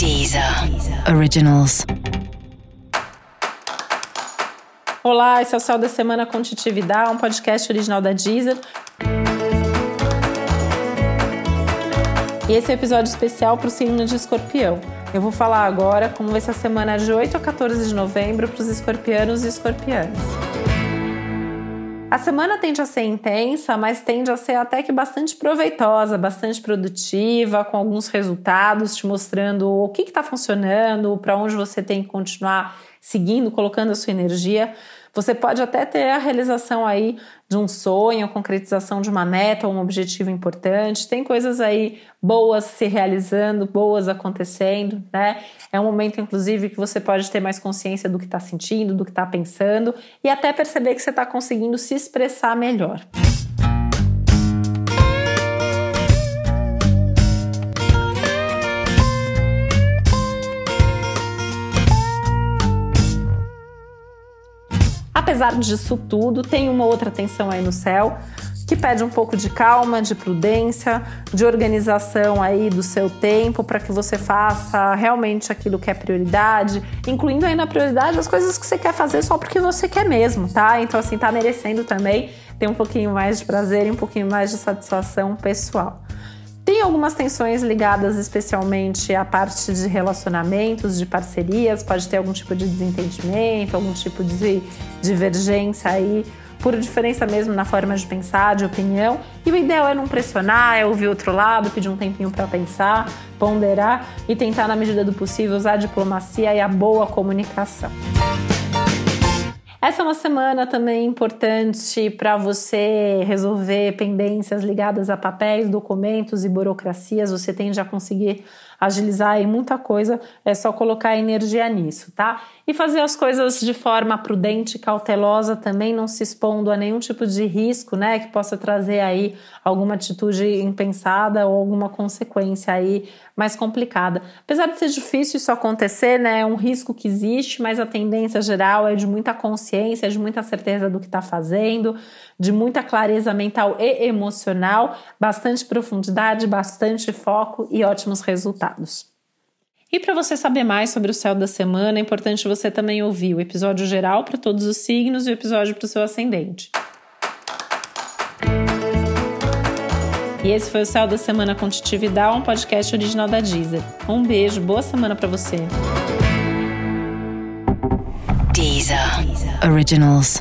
Deezer Originals. Olá, esse é o Céu da Semana com um podcast original da Deezer. E esse é um episódio especial para o signo de escorpião. Eu vou falar agora como vai ser a semana de 8 a 14 de novembro para os escorpianos e escorpianas. A semana tende a ser intensa, mas tende a ser até que bastante proveitosa, bastante produtiva, com alguns resultados te mostrando o que está funcionando, para onde você tem que continuar seguindo, colocando a sua energia. Você pode até ter a realização aí de um sonho, a concretização de uma meta, um objetivo importante. Tem coisas aí boas se realizando, boas acontecendo, né? É um momento, inclusive, que você pode ter mais consciência do que está sentindo, do que está pensando e até perceber que você está conseguindo se expressar melhor. Apesar disso tudo, tem uma outra tensão aí no céu que pede um pouco de calma, de prudência, de organização aí do seu tempo para que você faça realmente aquilo que é prioridade, incluindo aí na prioridade as coisas que você quer fazer só porque você quer mesmo, tá? Então assim, tá merecendo também ter um pouquinho mais de prazer e um pouquinho mais de satisfação pessoal. Algumas tensões ligadas especialmente à parte de relacionamentos, de parcerias, pode ter algum tipo de desentendimento, algum tipo de divergência aí, por diferença mesmo na forma de pensar, de opinião. E o ideal é não pressionar, é ouvir outro lado, pedir um tempinho para pensar, ponderar e tentar, na medida do possível, usar a diplomacia e a boa comunicação. Essa é uma semana também importante para você resolver pendências ligadas a papéis, documentos e burocracias. Você tende a conseguir agilizar aí muita coisa, é só colocar energia nisso, tá? E fazer as coisas de forma prudente, cautelosa também, não se expondo a nenhum tipo de risco, né, que possa trazer aí alguma atitude impensada ou alguma consequência aí mais complicada. Apesar de ser difícil isso acontecer, né, é um risco que existe, mas a tendência geral é de muita consciência, de muita certeza do que está fazendo, de muita clareza mental e emocional, bastante profundidade, bastante foco e ótimos resultados. E para você saber mais sobre o céu da semana, é importante você também ouvir o episódio geral para todos os signos e o episódio para o seu ascendente. E esse foi o Céu da Semana com Titividade, um podcast original da Deezer. Um beijo, boa semana para você. Deezer. Originals.